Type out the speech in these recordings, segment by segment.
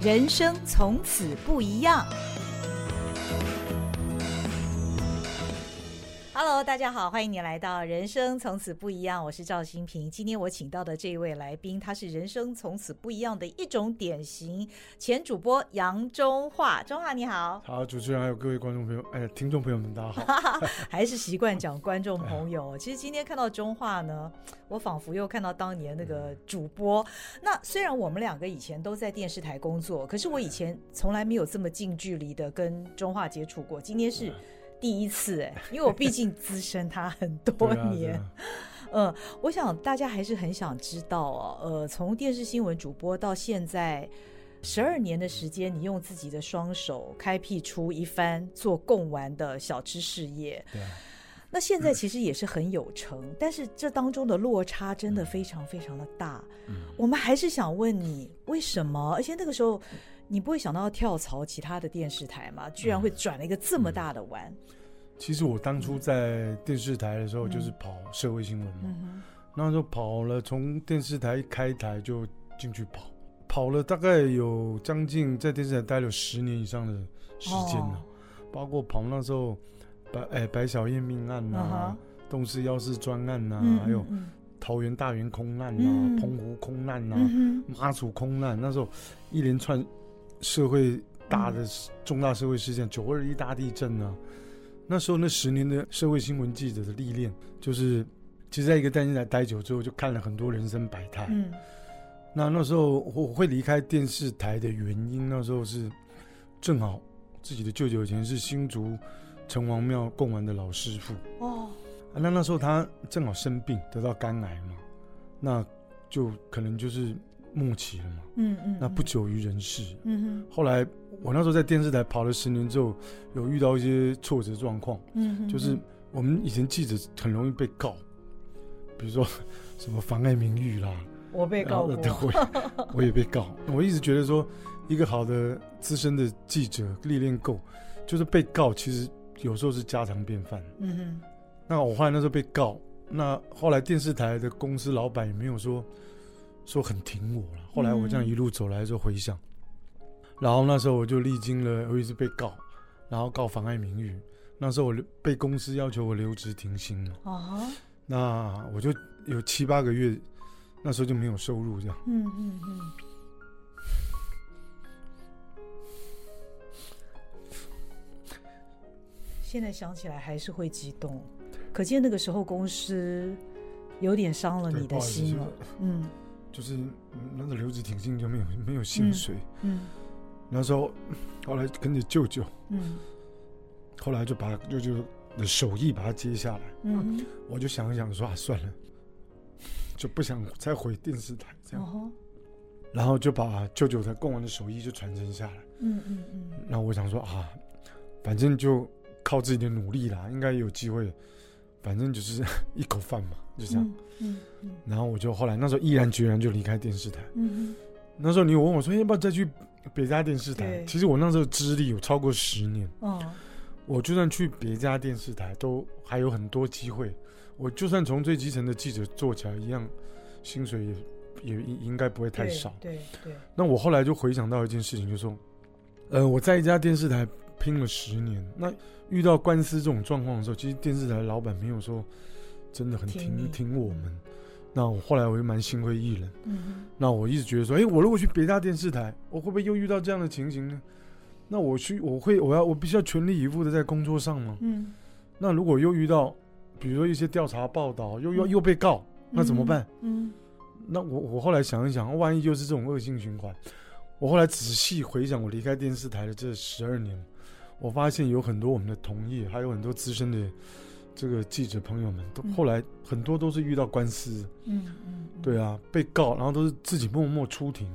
人生从此不一样。Hello，大家好，欢迎你来到《人生从此不一样》，我是赵新平。今天我请到的这一位来宾，他是人生从此不一样的一种典型。前主播杨中华，中华你好。好，主持人还有各位观众朋友，哎，听众朋友们，大家好。还是习惯讲观众朋友。其实今天看到中华呢，我仿佛又看到当年那个主播。那虽然我们两个以前都在电视台工作，可是我以前从来没有这么近距离的跟中华接触过。今天是。第一次哎，因为我毕竟资深他很多年，嗯、我想大家还是很想知道哦，呃，从电视新闻主播到现在十二年的时间，你用自己的双手开辟出一番做贡丸的小吃事业，对，那现在其实也是很有成，嗯、但是这当中的落差真的非常非常的大，嗯，我们还是想问你为什么？而且那个时候。你不会想到要跳槽其他的电视台吗？居然会转了一个这么大的弯。其实我当初在电视台的时候，就是跑社会新闻嘛。嗯、那时候跑了，从电视台一开台就进去跑，跑了大概有将近在电视台待了十年以上的时间了。哦、包括跑那时候白哎白小燕命案呐、啊，动四幺四专案呐、啊，嗯、还有桃园大园空难呐、澎湖空难呐、啊，妈、嗯、祖空难，那时候一连串。社会大的重大社会事件，九二一大地震啊，那时候那十年的社会新闻记者的历练，就是其实在一个电视台待久之后，就看了很多人生百态。嗯，那那时候我会离开电视台的原因，那时候是正好自己的舅舅以前是新竹城隍庙供完的老师傅哦，那那时候他正好生病得到肝癌嘛，那就可能就是。末期了嘛，嗯嗯，那不久于人世，嗯哼。后来我那时候在电视台跑了十年之后，有遇到一些挫折状况，嗯哼，就是我们以前记者很容易被告，比如说什么妨碍名誉啦，我被告过，对，我也被告。我一直觉得说，一个好的资深的记者历练够，就是被告其实有时候是家常便饭，嗯哼。那我后来那时候被告，那后来电视台的公司老板也没有说。说很挺我了，后来我这样一路走来就回想，嗯、然后那时候我就历经了，我一直被告，然后告妨碍名誉，那时候我被公司要求我留职停薪了，哦，那我就有七八个月，那时候就没有收入这样，嗯嗯嗯，嗯嗯现在想起来还是会激动，可见那个时候公司有点伤了你的心了，嗯。就是那个留职停薪就没有没有薪水，嗯，嗯。那时候后来跟着舅舅，嗯，后来就把舅舅的手艺把它接下来，嗯，我就想一想说啊算了，就不想再回电视台这样，哦、然后就把舅舅的贡丸的手艺就传承下来，嗯嗯嗯，然后我想说啊，反正就靠自己的努力啦，应该有机会。反正就是 一口饭嘛，就这样。嗯嗯嗯、然后我就后来那时候毅然决然就离开电视台。嗯嗯、那时候你有问我说要不要再去别家电视台？对其实我那时候资历有超过十年。哦、我就算去别家电视台，都还有很多机会。我就算从最基层的记者做起来，一样薪水也也应该不会太少。对对。对对，那我后来就回想到一件事情，就是说，呃，我在一家电视台。拼了十年，那遇到官司这种状况的时候，其实电视台老板没有说真的很挺挺，我们。那我后来我就蛮心灰意冷。嗯。那我一直觉得说，哎、欸，我如果去别家电视台，我会不会又遇到这样的情形呢？那我去，我会，我要，我必须要全力以赴的在工作上吗？嗯。那如果又遇到，比如说一些调查报道，又又又被告，那怎么办？嗯。嗯，那我我后来想一想，万一就是这种恶性循环，我后来仔细回想我离开电视台的这十二年。我发现有很多我们的同业，还有很多资深的这个记者朋友们，都后来很多都是遇到官司，嗯嗯，对啊，被告，然后都是自己默默出庭，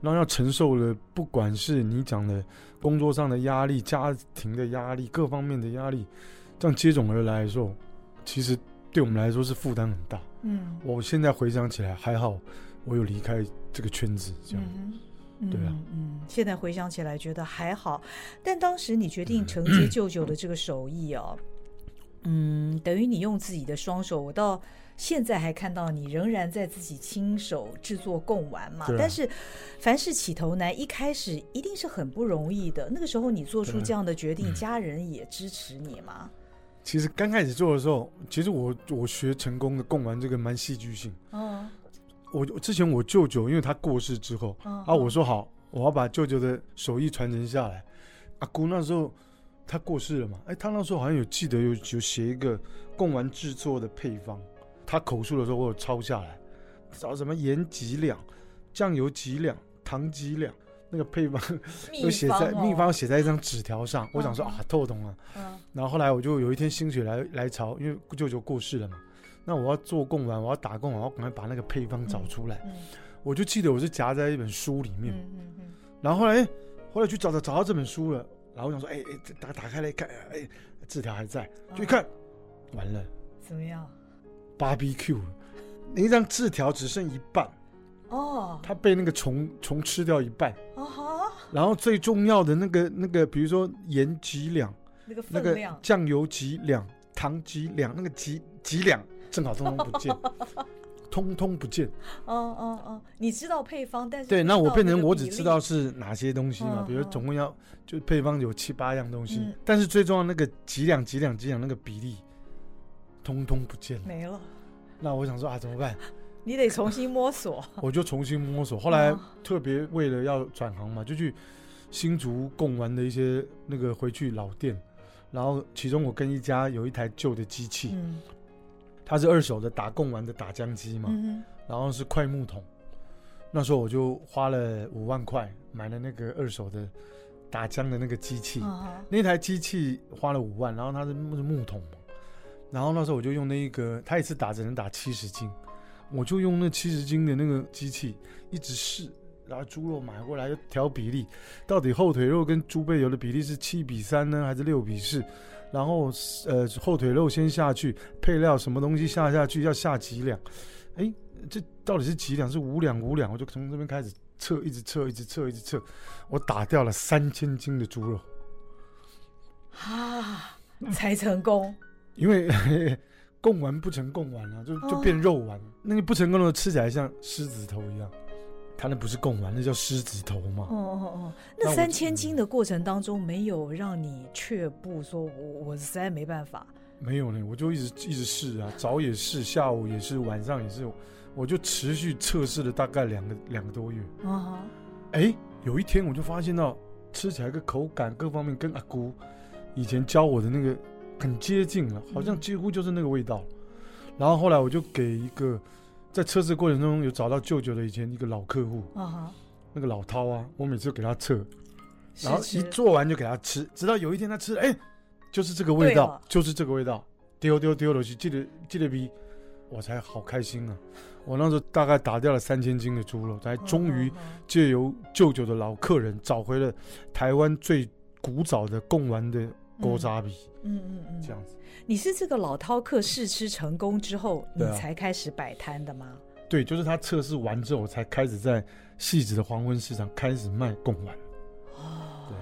然后要承受了，不管是你讲的工作上的压力、家庭的压力、各方面的压力，这样接踵而来的时候，其实对我们来说是负担很大。嗯，我现在回想起来还好，我有离开这个圈子，这样。嗯对啊，嗯，现在回想起来觉得还好，但当时你决定承接 舅舅的这个手艺哦，嗯，等于你用自己的双手，我到现在还看到你仍然在自己亲手制作贡丸嘛。啊、但是凡事起头难，一开始一定是很不容易的。那个时候你做出这样的决定，家人也支持你吗？其实刚开始做的时候，其实我我学成功的贡丸这个蛮戏剧性。哦，我之前我舅舅因为他过世之后，哦、啊，我说好，我要把舅舅的手艺传承下来。阿姑那时候他过世了嘛？哎，他那时候好像有记得有有写一个贡丸制作的配方，他口述的时候我有抄下来，找什么盐几两，酱油几两，糖几两，那个配方 都写在秘方写、哦、在一张纸条上。我想说、嗯、啊，透懂了。嗯。然后后来我就有一天心血来来潮，因为舅舅过世了嘛，那我要做贡丸，我要打贡丸，我要赶快把那个配方找出来。我就记得我是夹在一本书里面。然后后来。后来去找找找到这本书了，然后我想说，哎哎，打打开来看，哎，字条还在，就一看，哦、完了，怎么样？BBQ，那张字条只剩一半，哦，它被那个虫虫吃掉一半，哦哈，然后最重要的那个那个，比如说盐几两，那个那个酱油几两，糖几两，那个几几两，正好 通通不见。通通不见。哦哦哦，你知道配方，但是对，那我变成我只知道是哪些东西嘛？比如总共要就配方有七八样东西，但是最重要那个几两几两几两那个比例，通通不见了，没了。那我想说啊，怎么办？你得重新摸索。我就重新摸索。后来特别为了要转行嘛，就去新竹贡丸的一些那个回去老店，然后其中我跟一家有一台旧的机器。它是二手的打贡丸的打浆机嘛，嗯、然后是快木桶。那时候我就花了五万块买了那个二手的打浆的那个机器，哦、那台机器花了五万，然后它是木木桶嘛。然后那时候我就用那一个，它一次打只能打七十斤，我就用那七十斤的那个机器一直试，然后猪肉买过来就调比例，到底后腿肉跟猪背油的比例是七比三呢，还是六比四？然后，呃，后腿肉先下去，配料什么东西下下去，要下几两？哎，这到底是几两？是五两五两？我就从这边开始测，一直测，一直测，一直测，我打掉了三千斤的猪肉，啊，才成功。因为贡丸不成贡丸啊，就就变肉丸，哦、那个不成功的吃起来像狮子头一样。他那不是贡丸，那叫狮子头嘛。哦哦哦，那三千斤的过程当中，没有让你却步，说我我实在没办法。没有呢，我就一直一直试啊，早也试，下午也是，晚上也是，我就持续测试了大概两个两个多月。啊哈，哎，有一天我就发现到吃起来个口感各方面跟阿姑以前教我的那个很接近了，好像几乎就是那个味道。嗯、然后后来我就给一个。在测试过程中有找到舅舅的以前一个老客户，uh. 那个老涛啊，我每次给他测，然后一做完就给他吃，直到有一天他吃，哎、欸，就是这个味道，就是这个味道，丢丢丢了去，记得记得比，我才好开心啊！我那时候大概打掉了三千斤的猪肉，才终于借由舅舅的老客人找回了台湾最古早的贡丸的锅渣比，嗯嗯嗯，这样子。你是这个老饕客试吃成功之后，你才开始摆摊的吗？对，就是他测试完之后，才开始在戏子的黄昏市场开始卖贡丸。哦，对，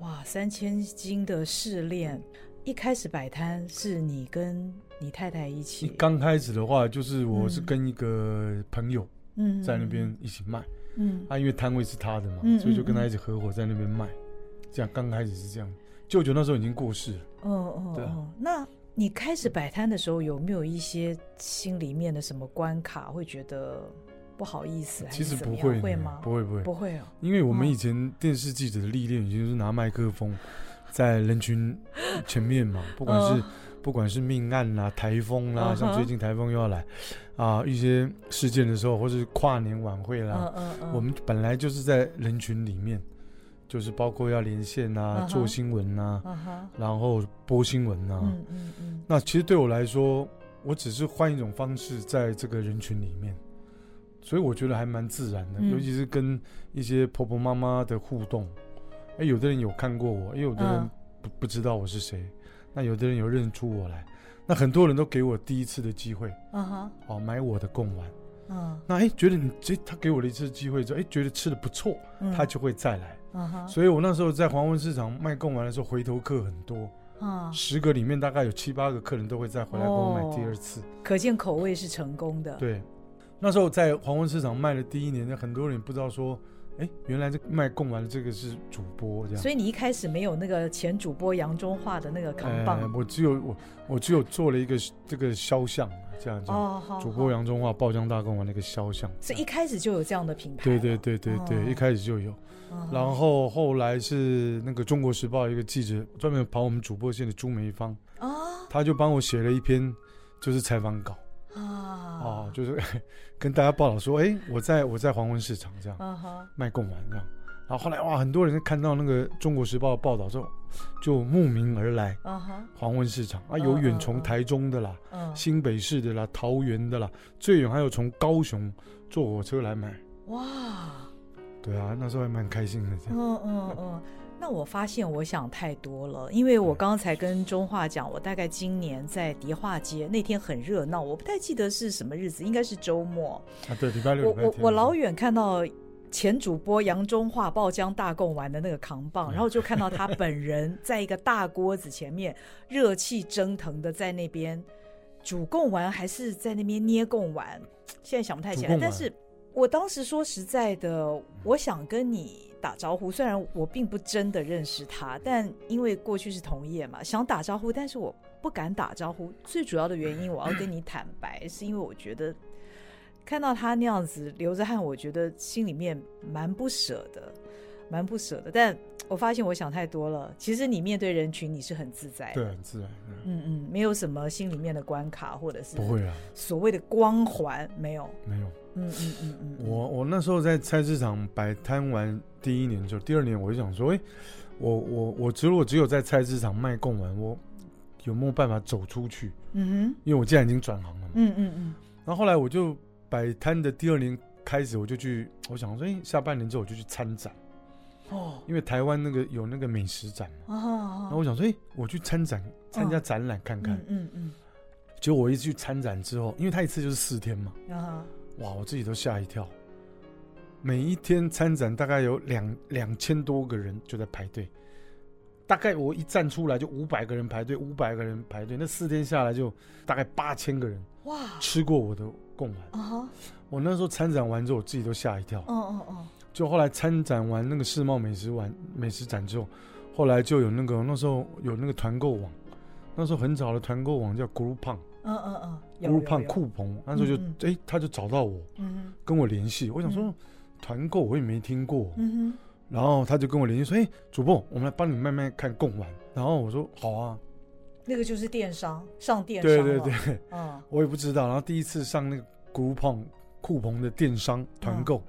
哇，三千斤的试炼，一开始摆摊是你跟你太太一起？刚开始的话，就是我是跟一个朋友，嗯，在那边一起卖，嗯，啊因为摊位是他的嘛，所以就跟他一起合伙在那边卖。这样刚开始是这样，舅舅那时候已经过世了。哦哦，对啊，那。你开始摆摊的时候，有没有一些心里面的什么关卡，会觉得不好意思？其实不会，会吗？不会，不会，不会哦。因为我们以前电视记者的历练，已经是拿麦克风在人群前面嘛，不管是不管是命案啦、台风啦，像最近台风又要来啊，一些事件的时候，或是跨年晚会啦，我们本来就是在人群里面。就是包括要连线啊，uh huh. 做新闻啊，uh huh. 然后播新闻啊。嗯嗯嗯。那其实对我来说，我只是换一种方式在这个人群里面，所以我觉得还蛮自然的。嗯、尤其是跟一些婆婆妈妈的互动，哎，有的人有看过我，也有的人不、uh. 不知道我是谁，那有的人有认出我来，那很多人都给我第一次的机会。啊哈、uh。哦、买我的贡丸。嗯、uh。那哎，觉得你这他给我了一次机会之后，哎，觉得吃的不错，他就会再来。Uh. 所以，我那时候在黄昏市场卖贡丸的时候，回头客很多。啊，十个里面大概有七八个客人都会再回来给我买第二次，可见口味是成功的。对，那时候在黄昏市场卖的第一年，很多人不知道说。哎，原来这卖贡丸的这个是主播这样，所以你一开始没有那个前主播杨中化的那个扛棒，我只有我我只有做了一个这个肖像这样子，哦，好，主播杨中化爆浆大贡丸那个肖像，所以一开始就有这样的品牌，对对对对对，一开始就有，然后后来是那个中国时报一个记者专门跑我们主播线的朱梅芳，哦。他就帮我写了一篇就是采访稿。啊哦，就是 跟大家报道说，哎，我在我在黄昏市场这样卖贡丸这样，然后后来哇，很多人看到那个《中国时报》报道之后，就慕名而来。黄昏市场啊，有远从台中的啦，新北市的啦，桃园的啦，最远还有从高雄坐火车来买。哇，对啊，那时候还蛮开心的这样。嗯嗯嗯。那我发现我想太多了，因为我刚才跟中化讲，我大概今年在迪化街那天很热闹，我不太记得是什么日子，应该是周末啊。对，礼拜六。我我我老远看到前主播杨中化爆浆大贡丸的那个扛棒，然后就看到他本人在一个大锅子前面热气蒸腾的在那边煮贡丸，还是在那边捏贡丸，现在想不太起来。但是我当时说实在的，我想跟你。打招呼，虽然我并不真的认识他，但因为过去是同业嘛，想打招呼，但是我不敢打招呼。最主要的原因，我要跟你坦白，是因为我觉得看到他那样子流着汗，我觉得心里面蛮不舍的，蛮不舍的。但我发现我想太多了。其实你面对人群，你是很自在的，对，很自然。嗯嗯，没有什么心里面的关卡，或者是不会啊，所谓的光环没有，没有。嗯嗯嗯嗯，我我那时候在菜市场摆摊完第一年之后，第二年我就想说，哎，我我我只有我只有在菜市场卖贡丸，我有没有办法走出去？嗯哼，因为我既然已经转行了嘛。嗯嗯嗯。然后后来我就摆摊的第二年开始，我就去，我想说，哎，下半年之后我就去参展。哦。因为台湾那个有那个美食展嘛。哦。然后我想说，哎，我去参展，参加展览看看。嗯嗯。结果我一去参展之后，因为他一次就是四天嘛。啊。哇！我自己都吓一跳。每一天参展大概有两两千多个人就在排队，大概我一站出来就五百个人排队，五百个人排队。那四天下来就大概八千个人哇吃过我的贡丸啊！Uh huh. 我那时候参展完之后，我自己都吓一跳。哦哦哦！就后来参展完那个世贸美食完美食展之后，后来就有那个那时候有那个团购网，那时候很早的团购网叫 Groupon。嗯嗯嗯，乌胖酷鹏，那时候就哎，他就找到我，跟我联系。我想说，团购我也没听过，然后他就跟我联系说，哎，主播，我们来帮你慢慢看贡丸。然后我说好啊，那个就是电商上电商，对对对，我也不知道。然后第一次上那个乌胖酷鹏的电商团购，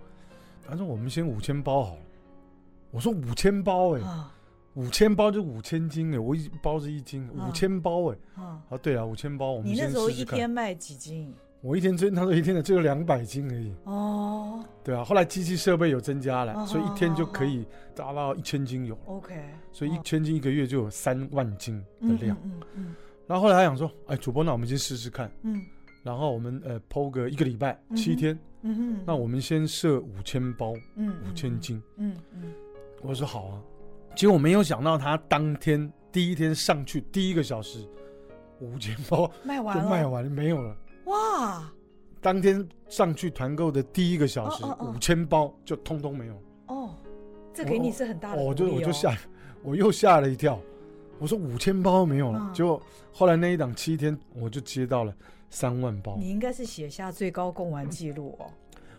他说我们先五千包好了。我说五千包哎。五千包就五千斤哎，我一包是一斤，五千包哎。啊，对啊，五千包，我们那时候一天卖几斤？我一天最他说一天的只有两百斤而已。哦。对啊，后来机器设备有增加了，所以一天就可以达到一千斤有了。OK。所以一千斤一个月就有三万斤的量。嗯嗯。然后后来他想说，哎，主播，那我们先试试看。嗯。然后我们呃剖个一个礼拜七天。嗯哼。那我们先设五千包。嗯。五千斤。嗯嗯。我说好啊。结果我没有想到，他当天第一天上去第一个小时，五千包卖完就卖完了，没有了。哇！当天上去团购的第一个小时，五千包就通通没有。哦，这给你是很大的。我就我就吓，我又吓了一跳。我说五千包没有了。结果后来那一档七天，我就接到了三万包。你应该是写下最高贡丸记录哦。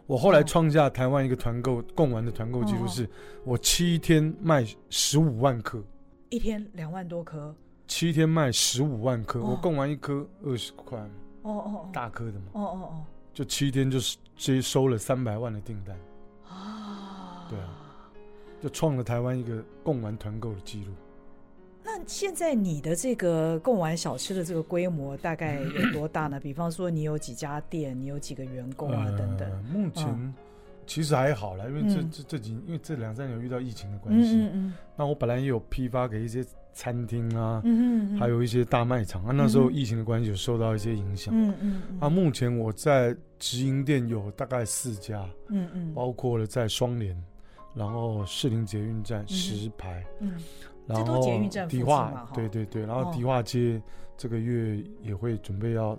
我后来创下台湾一个团购贡丸的团购记录，是我七天卖十五万颗，一天两万多颗，七天卖十五万颗，我贡丸一颗二十块。嘛，哦哦，大颗的嘛，哦哦哦，就七天就是接收了三百万的订单，啊，对啊，就创了台湾一个贡丸团购的记录。那现在你的这个贡丸小吃的这个规模大概有多大呢？比方说你有几家店，你有几个员工啊，等等。目前其实还好啦，因为这这这几因为这两三年有遇到疫情的关系嗯，那我本来也有批发给一些餐厅啊，嗯还有一些大卖场啊，那时候疫情的关系有受到一些影响。嗯嗯。啊，目前我在直营店有大概四家，嗯嗯，包括了在双连，然后士林捷运站石牌，嗯。然后迪化，对对对，然后迪化街这个月也会准备要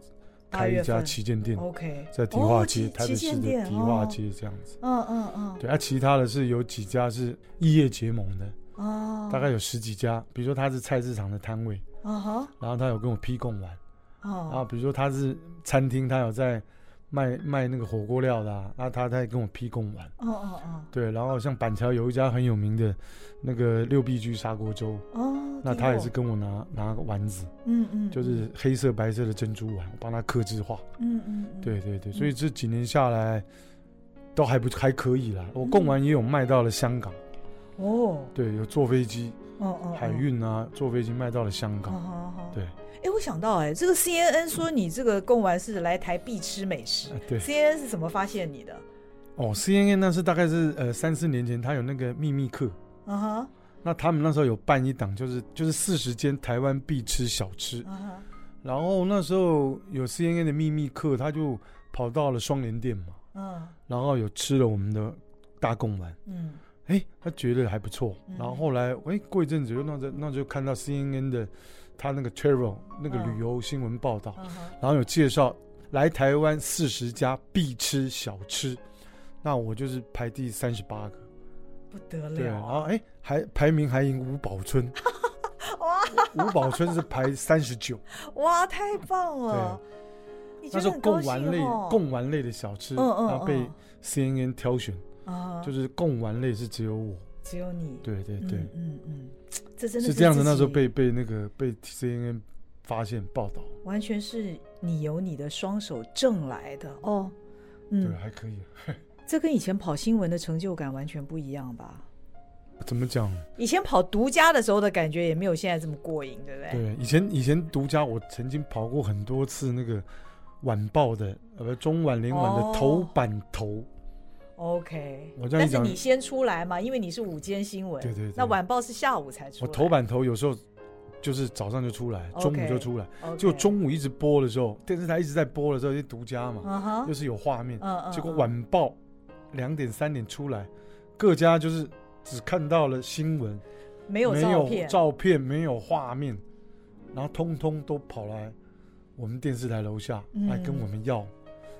开一家旗舰店，OK，在迪化街，台北市的迪化街这样子，嗯嗯嗯，对，啊，其他的是有几家是异业结盟的，哦，大概有十几家，比如说他是菜市场的摊位，啊哈，然后他有跟我批供完，哦，然后比如说他是餐厅，他有在。卖卖那个火锅料的啊，啊他他也跟我批贡丸，哦哦哦，对，然后像板桥有一家很有名的，那个六必居砂锅粥，哦，那他也是跟我拿拿个丸子，嗯嗯，就是黑色白色的珍珠丸，我帮他刻字化，嗯嗯，对对对，所以这几年下来，都还不还可以啦。我贡丸也有卖到了香港，哦，对，有坐飞机，哦哦，海运啊，坐飞机卖到了香港，对。哎，我想到哎，这个 CNN 说你这个贡丸是来台必吃美食。对，CNN 是怎么发现你的？哦，CNN 那是大概是呃三四年前，他有那个秘密客。嗯哼。那他们那时候有办一档，就是就是四十间台湾必吃小吃。嗯哼。然后那时候有 CNN 的秘密客，他就跑到了双连店嘛。嗯。然后有吃了我们的大贡丸。嗯。哎，他觉得还不错。然后后来哎过一阵子又那就那就看到 CNN 的。他那个 travel 那个旅游新闻报道，然后有介绍来台湾四十家必吃小吃，那我就是排第三十八个，不得了。对，然后哎，还排名还赢吴宝春，哇，吴宝春是排三十九，哇，太棒了。对，那时候贡丸类贡丸类的小吃，然后被 CNN 挑选，就是贡丸类是只有我。只有你，对对对，嗯嗯，嗯，这真的是，是这样的。那时候被被那个被 CNN 发现报道，完全是你由你的双手挣来的哦。嗯，对，还可以。这跟以前跑新闻的成就感完全不一样吧？怎么讲？以前跑独家的时候的感觉也没有现在这么过瘾，对不对？对，以前以前独家，我曾经跑过很多次那个晚报的呃中晚联晚的头版头。OK，但是你先出来嘛，因为你是午间新闻。对对对。那晚报是下午才出来。我头版头有时候就是早上就出来，中午就出来。就中午一直播的时候，电视台一直在播的时候，就独家嘛，又是有画面。结果晚报两点三点出来，各家就是只看到了新闻，没有照片，照片没有画面，然后通通都跑来我们电视台楼下来跟我们要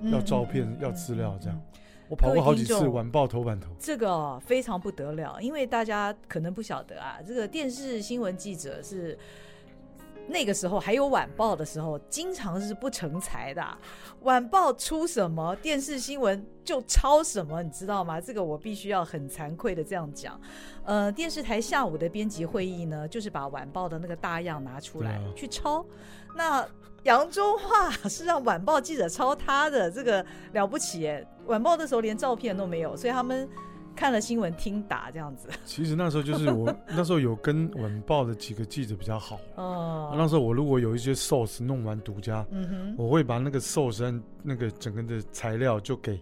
要照片、要资料这样。我跑过好几次晚报头版头，这个非常不得了，因为大家可能不晓得啊，这个电视新闻记者是那个时候还有晚报的时候，经常是不成才的。晚报出什么，电视新闻就抄什么，你知道吗？这个我必须要很惭愧的这样讲。呃，电视台下午的编辑会议呢，就是把晚报的那个大样拿出来去抄，那。扬州话是让晚报记者抄他的，这个了不起耶！晚报的时候连照片都没有，所以他们看了新闻听打这样子。其实那时候就是我 那时候有跟晚报的几个记者比较好哦。那时候我如果有一些 source 弄完独家，嗯哼，我会把那个 source 那个整个的材料就给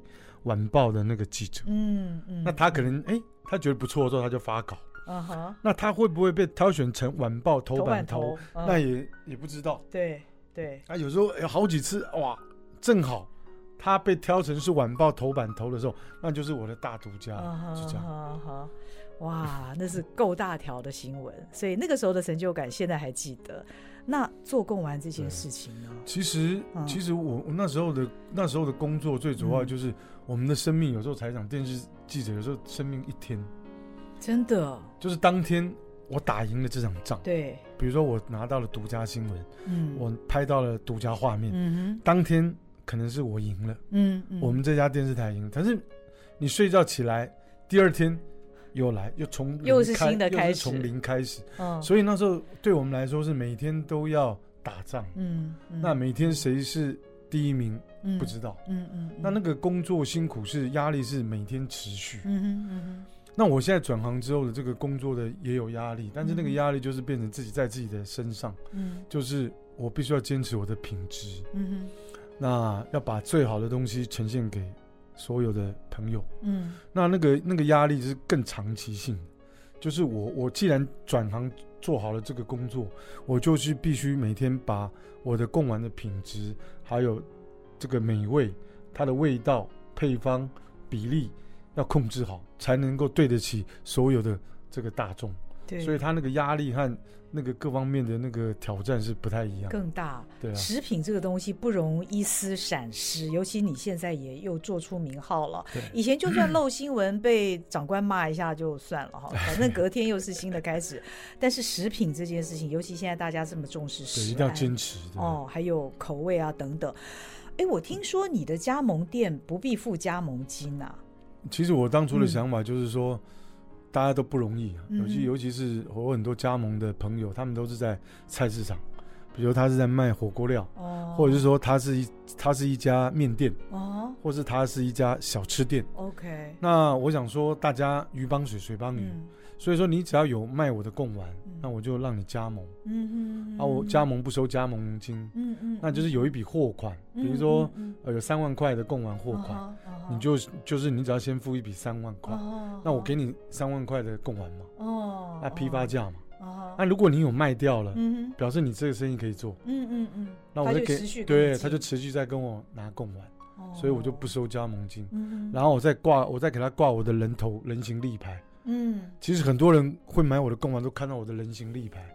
晚报的那个记者。嗯嗯。那他可能哎、欸，他觉得不错之后他就发稿。嗯哼。那他会不会被挑选成晚报头版头那也也不知道。对。对啊，有时候有好几次哇，正好他被挑成是晚报头版头的时候，那就是我的大独家，是这样。哇，那是够大条的新闻，所以那个时候的成就感现在还记得。那做贡丸这件事情呢？其实，其实我我那时候的那时候的工作最主要就是我们的生命，有时候采访电视记者，有时候生命一天，真的？就是当天。我打赢了这场仗，对，比如说我拿到了独家新闻，嗯，我拍到了独家画面，嗯哼，当天可能是我赢了，嗯，我们这家电视台赢，但是你睡觉起来，第二天又来，又从又是新的开始，从零开始，嗯，所以那时候对我们来说是每天都要打仗，嗯，那每天谁是第一名不知道，嗯嗯，那那个工作辛苦是压力是每天持续，嗯嗯嗯哼。那我现在转行之后的这个工作的也有压力，但是那个压力就是变成自己在自己的身上，嗯，就是我必须要坚持我的品质，嗯哼，那要把最好的东西呈现给所有的朋友，嗯，那那个那个压力是更长期性，就是我我既然转行做好了这个工作，我就是必须每天把我的贡丸的品质还有这个美味，它的味道、配方、比例。要控制好，才能够对得起所有的这个大众。对，所以他那个压力和那个各方面的那个挑战是不太一样，更大。对啊，食品这个东西不容一丝闪失，尤其你现在也又做出名号了。对，以前就算漏新闻被长官骂一下就算了哈，反正隔天又是新的开始。但是食品这件事情，尤其现在大家这么重视食，对，一定要坚持哦，还有口味啊等等。哎，我听说你的加盟店不必付加盟金啊？其实我当初的想法就是说。嗯大家都不容易，尤其、嗯、尤其是我很多加盟的朋友，他们都是在菜市场，比如他是在卖火锅料，哦、或者是说他是一他是一家面店，哦，或是他是一家小吃店。OK，那我想说，大家鱼帮水，水帮鱼。嗯所以说，你只要有卖我的贡丸，那我就让你加盟。嗯嗯。啊，我加盟不收加盟金。嗯嗯。那就是有一笔货款，比如说呃有三万块的贡丸货款，你就就是你只要先付一笔三万块，那我给你三万块的贡丸嘛。哦。那批发价嘛。哦。那如果你有卖掉了，表示你这个生意可以做。嗯嗯嗯。那我就给，对，他就持续在跟我拿贡丸，所以我就不收加盟金。嗯。然后我再挂，我再给他挂我的人头人形立牌。嗯，其实很多人会买我的贡丸，都看到我的人形立牌，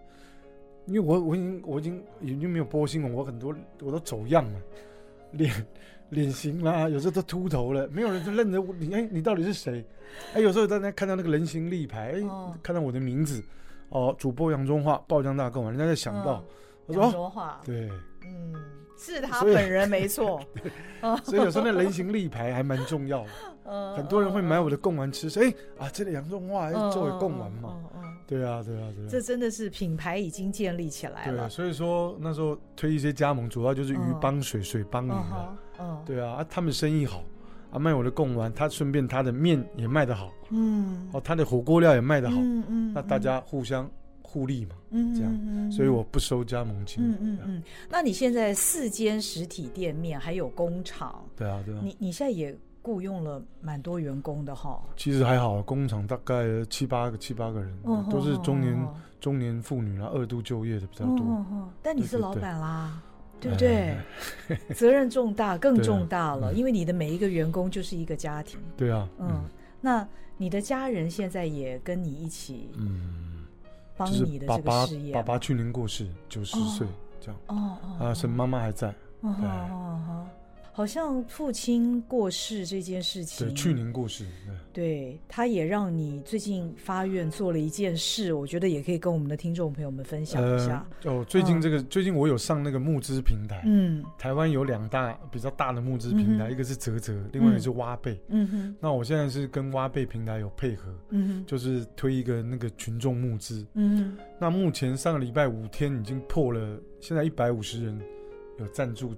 因为我我已经我已经已经没有播新闻，我很多我都走样了，脸脸型啦，有时候都秃头了，没有人就认得我，你哎，你到底是谁？哎，有时候大家看到那个人形立牌，哎，哦、看到我的名字，哦，主播杨中华爆浆大贡丸，人家就想到，我说杨中华，对，嗯，是他本人没错，所以有时候那人形立牌还蛮重要的。很多人会买我的贡丸吃，哎啊，这里杨中华作为贡丸嘛，对啊，对啊，对啊，这真的是品牌已经建立起来了。对，所以说那时候推一些加盟，主要就是鱼帮水，水帮鱼啊。对啊，啊，他们生意好，啊，卖我的贡丸，他顺便他的面也卖得好，嗯，哦，他的火锅料也卖得好，嗯嗯，那大家互相互利嘛，嗯，这样，所以我不收加盟金。嗯嗯嗯。那你现在四间实体店面还有工厂，对啊，对啊，你你现在也。雇佣了蛮多员工的哈，其实还好，工厂大概七八个七八个人，都是中年中年妇女啦，二度就业的比较多。但你是老板啦，对不对？责任重大，更 重大了，因为你的每一个员工就是一个家庭。对啊，嗯，那你的家人现在也跟你一起，嗯，帮你的这个事业。爸爸去年过世，九十岁这样。哦哦，啊，是妈妈还在。对。好像父亲过世这件事情，对，去年过世，对，对，他也让你最近发愿做了一件事，我觉得也可以跟我们的听众朋友们分享一下。呃、哦，最近这个、嗯、最近我有上那个募资平台，嗯，台湾有两大比较大的募资平台，嗯、一个是泽泽，另外一个是挖贝，嗯哼。那我现在是跟挖贝平台有配合，嗯哼，就是推一个那个群众募资，嗯哼。那目前上个礼拜五天已经破了，现在一百五十人有赞助。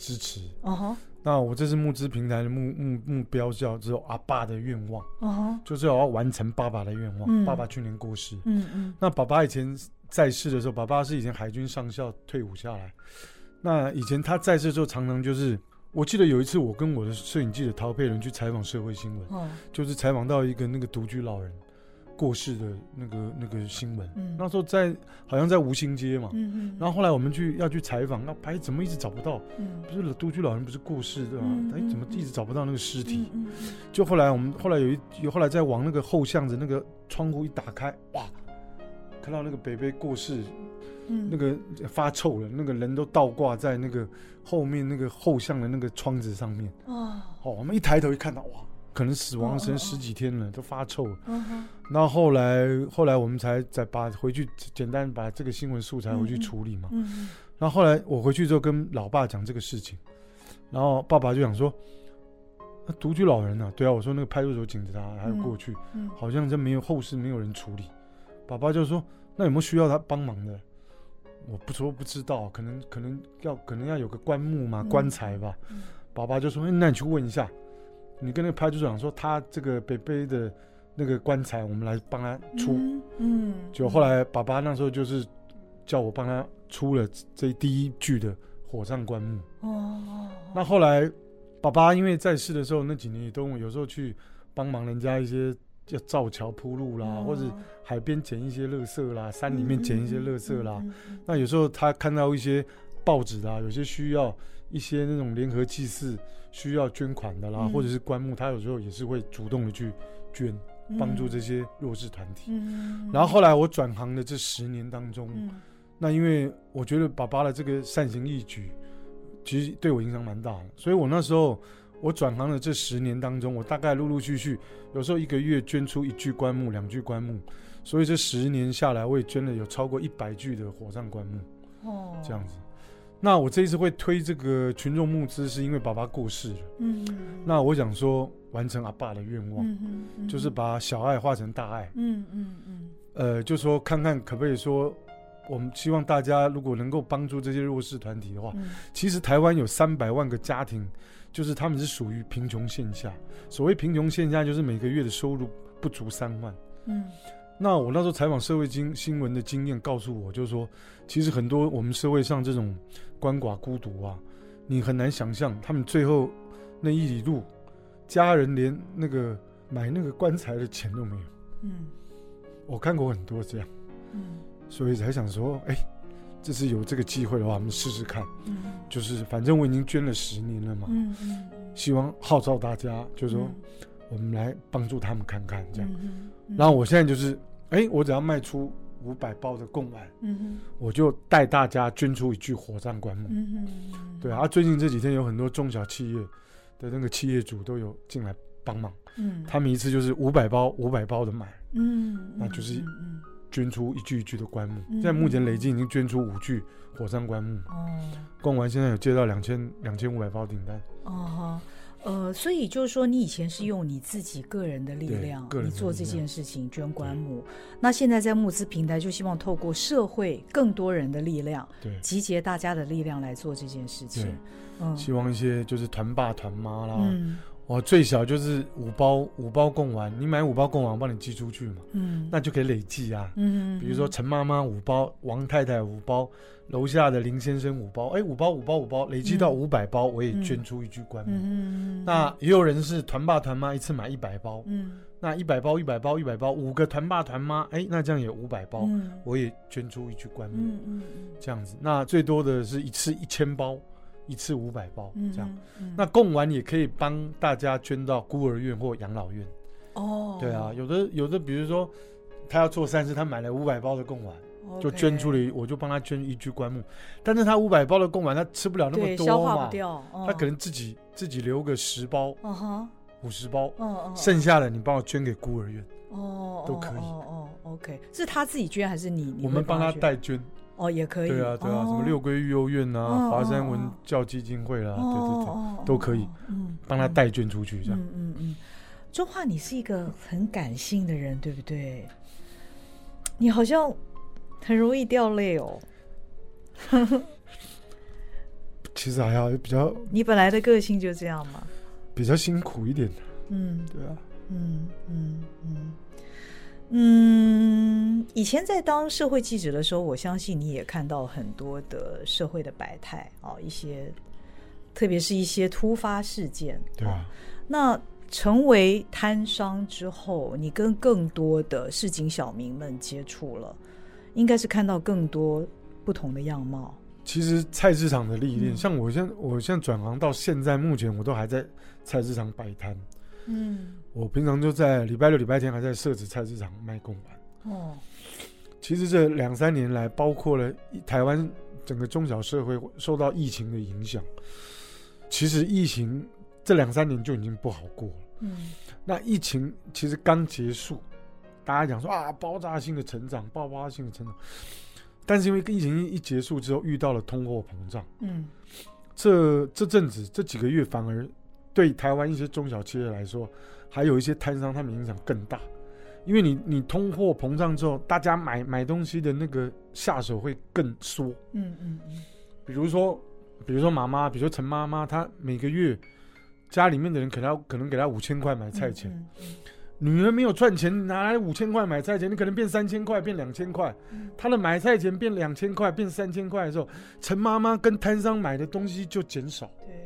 支持哦，uh huh. 那我这次募资平台的目目目标叫只有阿爸的愿望哦，uh. 就是我要完成爸爸的愿望。嗯、爸爸去年过世，嗯嗯，那爸爸以前在世的时候，爸爸是以前海军上校退伍下来。那以前他在世的时候，常常就是，我记得有一次我跟我的摄影记者陶佩伦去采访社会新闻，uh. 就是采访到一个那个独居老人。过世的那个那个新闻，嗯、那时候在好像在吴兴街嘛，嗯嗯、然后后来我们去要去采访，那哎怎么一直找不到？嗯、不是独居老人不是过世对吧？哎、嗯、怎么一直找不到那个尸体？就后来我们后来有一有后来再往那个后巷子那个窗户一打开，哇，看到那个北北过世，嗯、那个发臭了，那个人都倒挂在那个后面那个后巷的那个窗子上面。哦，哦，我们一抬头一看到，哇！可能死亡时间十几天了，oh, oh, oh. 都发臭了。那、uh huh. 后来，后来我们才再把回去简单把这个新闻素材回去处理嘛。嗯、uh。那、huh. 后，后来我回去之后跟老爸讲这个事情，然后爸爸就想说：“那独居老人呢、啊？对啊，我说那个派出所警察还有过去，uh. 好像这没有后事，没有人处理。”爸爸就说：“那有没有需要他帮忙的？”我不说不知道，可能可能要可能要有个棺木嘛，棺材吧。Uh. 爸爸就说：“那你去问一下。”你跟那个派出所长说，他这个北北的那个棺材，我们来帮他出。嗯，嗯，就后来爸爸那时候就是叫我帮他出了这第一具的火葬棺木。哦。那后来爸爸因为在世的时候那几年也都有时候去帮忙人家一些要造桥铺路啦，哦、或者海边捡一些垃圾啦，山里面捡一些垃圾啦。嗯嗯、那有时候他看到一些报纸啊，有些需要一些那种联合祭祀。需要捐款的啦，嗯、或者是棺木，他有时候也是会主动的去捐。帮助这些弱势团体。嗯，然后后来我转行的这十年当中，嗯，那因为我觉得爸爸的这个善行义举，其实对我影响蛮大的，所以我那时候我转行的这十年当中，我大概陆陆续续，有时候一个月捐出一具棺木、两具棺木，所以这十年下来，我也捐了有超过一百具的火葬棺木。哦，这样子。那我这一次会推这个群众募资，是因为爸爸过世了。嗯，那我想说完成阿爸的愿望，嗯嗯，就是把小爱化成大爱。嗯嗯嗯。呃，就说看看可不可以说，我们希望大家如果能够帮助这些弱势团体的话，嗯、其实台湾有三百万个家庭，就是他们是属于贫穷线下。所谓贫穷线下，就是每个月的收入不足三万。嗯。那我那时候采访社会经新闻的经验告诉我，就是说，其实很多我们社会上这种鳏寡孤独啊，你很难想象他们最后那一里路，家人连那个买那个棺材的钱都没有。嗯，我看过很多这样。嗯，所以才想说，哎，这次有这个机会的话，我们试试看。嗯，就是反正我已经捐了十年了嘛。嗯嗯，希望号召大家，就是说，我们来帮助他们看看这样。然后我现在就是。哎，我只要卖出五百包的贡丸，嗯哼，我就带大家捐出一具火葬棺木，嗯哼，对啊。最近这几天有很多中小企业的那个企业主都有进来帮忙，嗯，他们一次就是五百包五百包的买，嗯，那就是捐出一具一具的棺木。现在目前累计已经捐出五具火葬棺木，哦，贡丸现在有接到两千两千五百包订单，哦。呃，所以就是说，你以前是用你自己个人的力量，你做这件事情捐棺木。那现在在募资平台，就希望透过社会更多人的力量，对，集结大家的力量来做这件事情。嗯，希望一些就是团爸团妈啦。嗯我最小就是五包五包贡丸，你买五包贡丸，我帮你寄出去嘛，嗯，那就可以累计啊，嗯，比如说陈妈妈五包，王太太五包，楼下的林先生五包，哎，五包五包五包，累计到五百包，我也捐出一具棺木，嗯，那也有人是团爸团妈一次买一百包，嗯，那一百包一百包一百包，五个团爸团妈，哎，那这样也五百包，我也捐出一具棺木，嗯嗯，这样子，那最多的是一次一千包。一次五百包这样，那供完也可以帮大家捐到孤儿院或养老院。哦，对啊，有的有的，比如说他要做善事，他买了五百包的贡丸就捐出了，我就帮他捐一具棺木。但是他五百包的贡丸，他吃不了那么多嘛，消化不掉，哦、他可能自己自己留个十包，五十包，剩下的你帮我捐给孤儿院，哦，都可以。哦，哦，哦，OK，是他自己捐还是你？你我们帮他代捐。哦，也可以。对啊，对啊，什么六龟育幼院啊，华山文教基金会啦，对对对，都可以。嗯，帮他代捐出去这样。嗯嗯嗯。中华，你是一个很感性的人，对不对？你好像很容易掉泪哦。其实还好，比较。你本来的个性就这样嘛。比较辛苦一点的。嗯，对啊。嗯嗯嗯。嗯，以前在当社会记者的时候，我相信你也看到很多的社会的百态啊，一些，特别是一些突发事件。对啊。那成为摊商之后，你跟更多的市井小民们接触了，应该是看到更多不同的样貌。其实菜市场的历练，嗯、像我现在我现在转行到现在，目前我都还在菜市场摆摊。嗯，我平常就在礼拜六、礼拜天还在设置菜市场卖贡丸。哦，其实这两三年来，包括了台湾整个中小社会受到疫情的影响，其实疫情这两三年就已经不好过了。嗯，那疫情其实刚结束，大家讲说啊，爆炸性的成长，爆发性的成长，但是因为疫情一结束之后，遇到了通货膨胀。嗯，这这阵子这几个月反而。对台湾一些中小企业来说，还有一些摊商，他们影响更大，因为你你通货膨胀之后，大家买买东西的那个下手会更缩。嗯嗯嗯。比如说，比如说妈妈，比如说陈妈妈，她每个月家里面的人可能要可能给她五千块买菜钱，嗯嗯嗯、女儿没有赚钱，拿来五千块买菜钱，你可能变三千块，变两千块。她的买菜钱变两千块，变三千块的时候，陈妈妈跟摊商买的东西就减少。对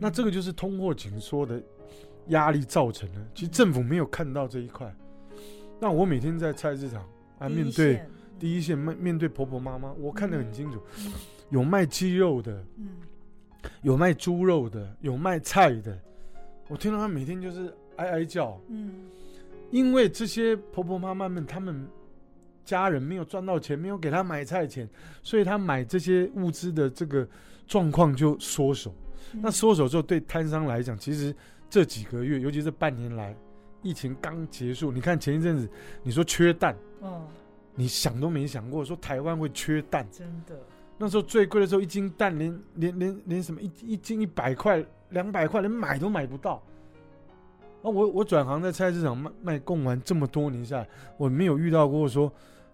那这个就是通货紧缩的压力造成的。其实政府没有看到这一块。那我每天在菜市场啊，面对第一线面面对婆婆妈妈，我看得很清楚，有卖鸡肉的，有卖猪肉的，有卖菜的。我听到他每天就是哀哀叫。嗯，因为这些婆婆妈妈们，他们家人没有赚到钱，没有给他买菜钱，所以他买这些物资的这个状况就缩手。嗯、那缩手之后，对摊商来讲，其实这几个月，尤其是半年来，疫情刚结束，你看前一阵子，你说缺蛋，嗯，你想都没想过说台湾会缺蛋，真的。那时候最贵的时候，一斤蛋连连连连什么一一斤一百块、两百块，连买都买不到。啊，我我转行在菜市场卖卖贡丸这么多年下来，我没有遇到过说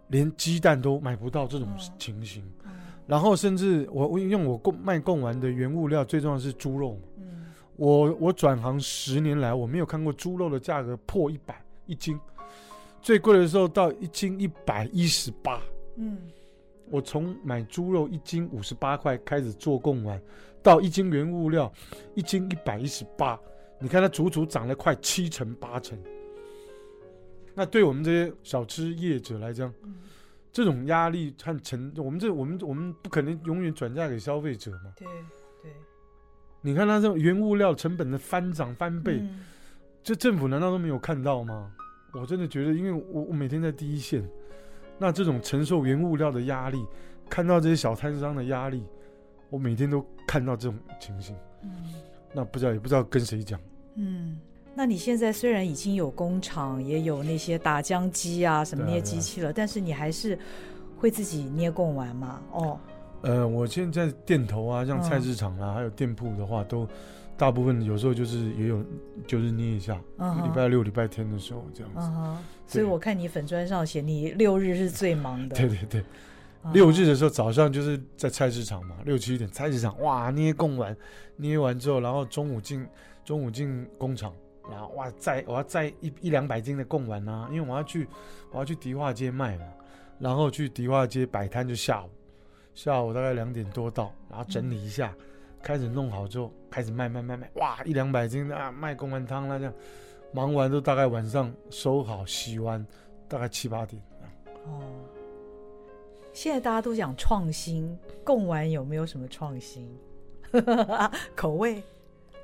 连鸡蛋都买不到这种情形。嗯嗯、然后甚至我我用我贡卖贡丸的原物料，最重要的是猪肉嘛。嗯、我我转行十年来，我没有看过猪肉的价格破一百一斤，最贵的时候到一斤一百一十八。嗯。我从买猪肉一斤五十八块开始做贡丸，到一斤原物料一斤一百一十八，你看它足足涨了快七成八成。那对我们这些小吃业者来讲，嗯、这种压力和成，我们这我们我们不可能永远转嫁给消费者嘛。对对。你看它这种原物料成本的翻涨翻倍，嗯、这政府难道都没有看到吗？我真的觉得，因为我我每天在第一线。那这种承受原物料的压力，看到这些小摊商的压力，我每天都看到这种情形。嗯，那不知道也不知道跟谁讲。嗯，那你现在虽然已经有工厂，也有那些打浆机啊什么那些机器了，但是你还是会自己捏贡丸吗？哦，呃，我现在店头啊，像菜市场啊，嗯、还有店铺的话，都。大部分有时候就是也有，就是捏一下，礼、uh. 拜六、礼拜天的时候这样子。Uh. 所以我看你粉砖上写，你六日是最忙的。对对对，uh. 六日的时候早上就是在菜市场嘛，六七点菜市场哇捏贡丸，捏完之后，然后中午进中午进工厂，然后哇载我要载一一两百斤的贡丸啊，因为我要去我要去迪化街卖嘛，然后去迪化街摆摊就下午，下午大概两点多到，然后整理一下。嗯开始弄好之后，开始卖卖卖卖，哇，一两百斤啊，卖贡丸汤啦，这样，忙完都大概晚上收好洗完，大概七八点。哦，现在大家都讲创新，贡丸有没有什么创新？口味？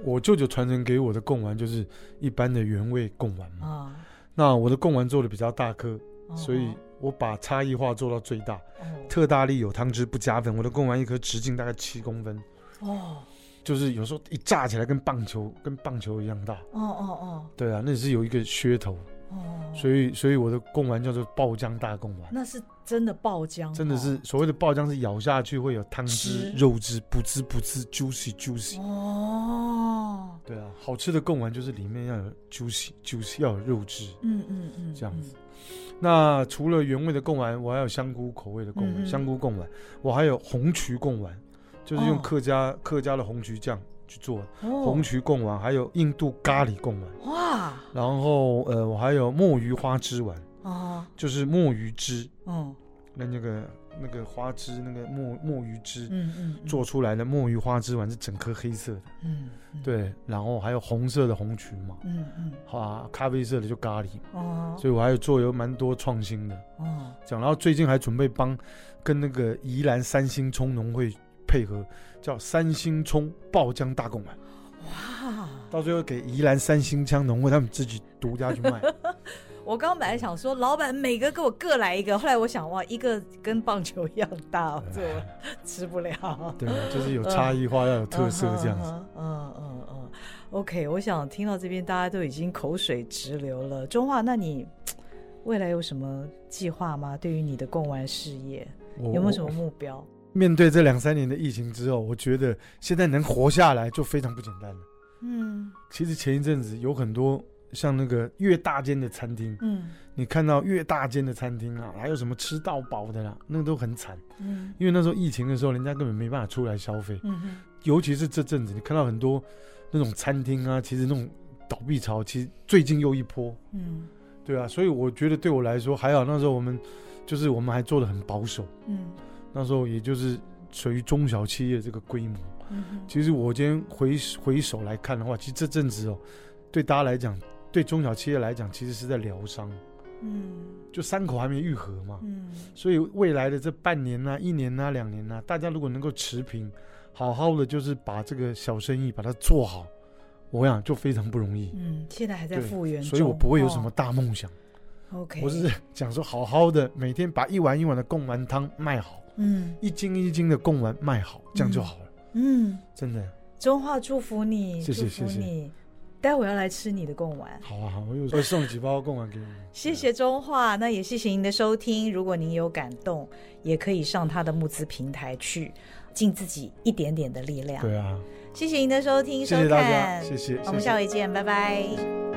我舅舅传承给我的贡丸就是一般的原味贡丸嘛。哦、那我的贡丸做的比较大颗，哦、所以我把差异化做到最大。哦、特大力有汤汁不加粉，我的贡丸一颗直径大概七公分。哦，就是有时候一炸起来跟棒球跟棒球一样大。哦哦哦，对啊，那是有一个噱头。哦，所以所以我的贡丸叫做爆浆大贡丸。那是真的爆浆，真的是所谓的爆浆，是咬下去会有汤汁、肉汁，不滋不滋，juicy juicy。哦，对啊，好吃的贡丸就是里面要有 juicy juicy，要有肉汁。嗯嗯嗯，这样子。那除了原味的贡丸，我还有香菇口味的贡丸，香菇贡丸，我还有红曲贡丸。就是用客家、哦、客家的红曲酱去做的红曲贡丸，还有印度咖喱贡丸。哇！然后呃，我还有墨鱼花枝丸。哦。就是墨鱼汁。嗯。那那个那个花枝，那个墨墨鱼汁。嗯嗯。做出来的墨鱼花枝丸是整颗黑色的。嗯。对，然后还有红色的红曲嘛。嗯嗯。啊，咖啡色的就咖喱。哦。所以我还有做有蛮多创新的。哦。这样，然后最近还准备帮跟那个宜兰三星葱农会。配合叫三星葱爆浆大贡丸，哇！到最后给宜兰三星枪农会他们自己独家去卖。我刚刚本来想说，老板每个给我各来一个，后来我想，哇，一个跟棒球一样大，这我吃不了。对，就是有差异化，要有特色这样子。嗯嗯嗯。OK，我想听到这边大家都已经口水直流了。中华，那你未来有什么计划吗？对于你的贡丸事业，有没有什么目标？面对这两三年的疫情之后，我觉得现在能活下来就非常不简单了。嗯，其实前一阵子有很多像那个越大间的餐厅，嗯，你看到越大间的餐厅啊，还有什么吃到饱的啦，那个都很惨。嗯，因为那时候疫情的时候，人家根本没办法出来消费。嗯哼，尤其是这阵子，你看到很多那种餐厅啊，其实那种倒闭潮，其实最近又一波。嗯，对啊，所以我觉得对我来说还好，那时候我们就是我们还做的很保守。嗯。那时候也就是属于中小企业这个规模。嗯、哼其实我今天回回首来看的话，其实这阵子哦，对大家来讲，对中小企业来讲，其实是在疗伤。嗯，就伤口还没愈合嘛。嗯，所以未来的这半年呐、啊、一年呐、啊、两年呐、啊，大家如果能够持平，好好的就是把这个小生意把它做好，我想就非常不容易。嗯，现在还在复原，所以我不会有什么大梦想。哦、OK，我是 讲说好好的每天把一碗一碗的贡丸汤卖好，嗯，一斤一斤的贡丸卖好，这样就好了。嗯，真的。中华祝福你，谢谢谢谢。待会要来吃你的贡丸。好啊好，我又会送几包贡丸给你。谢谢中化，那也谢谢您的收听。如果您有感动，也可以上他的募资平台去，尽自己一点点的力量。对啊，谢谢您的收听，谢谢大家，收看，谢谢，谢谢，我们下回见，拜拜。